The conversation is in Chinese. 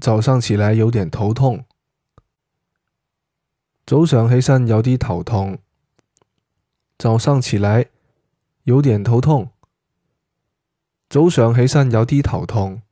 早上起来有点头痛。早上起身有啲头痛早上起来有点头痛。早上起身有啲头痛。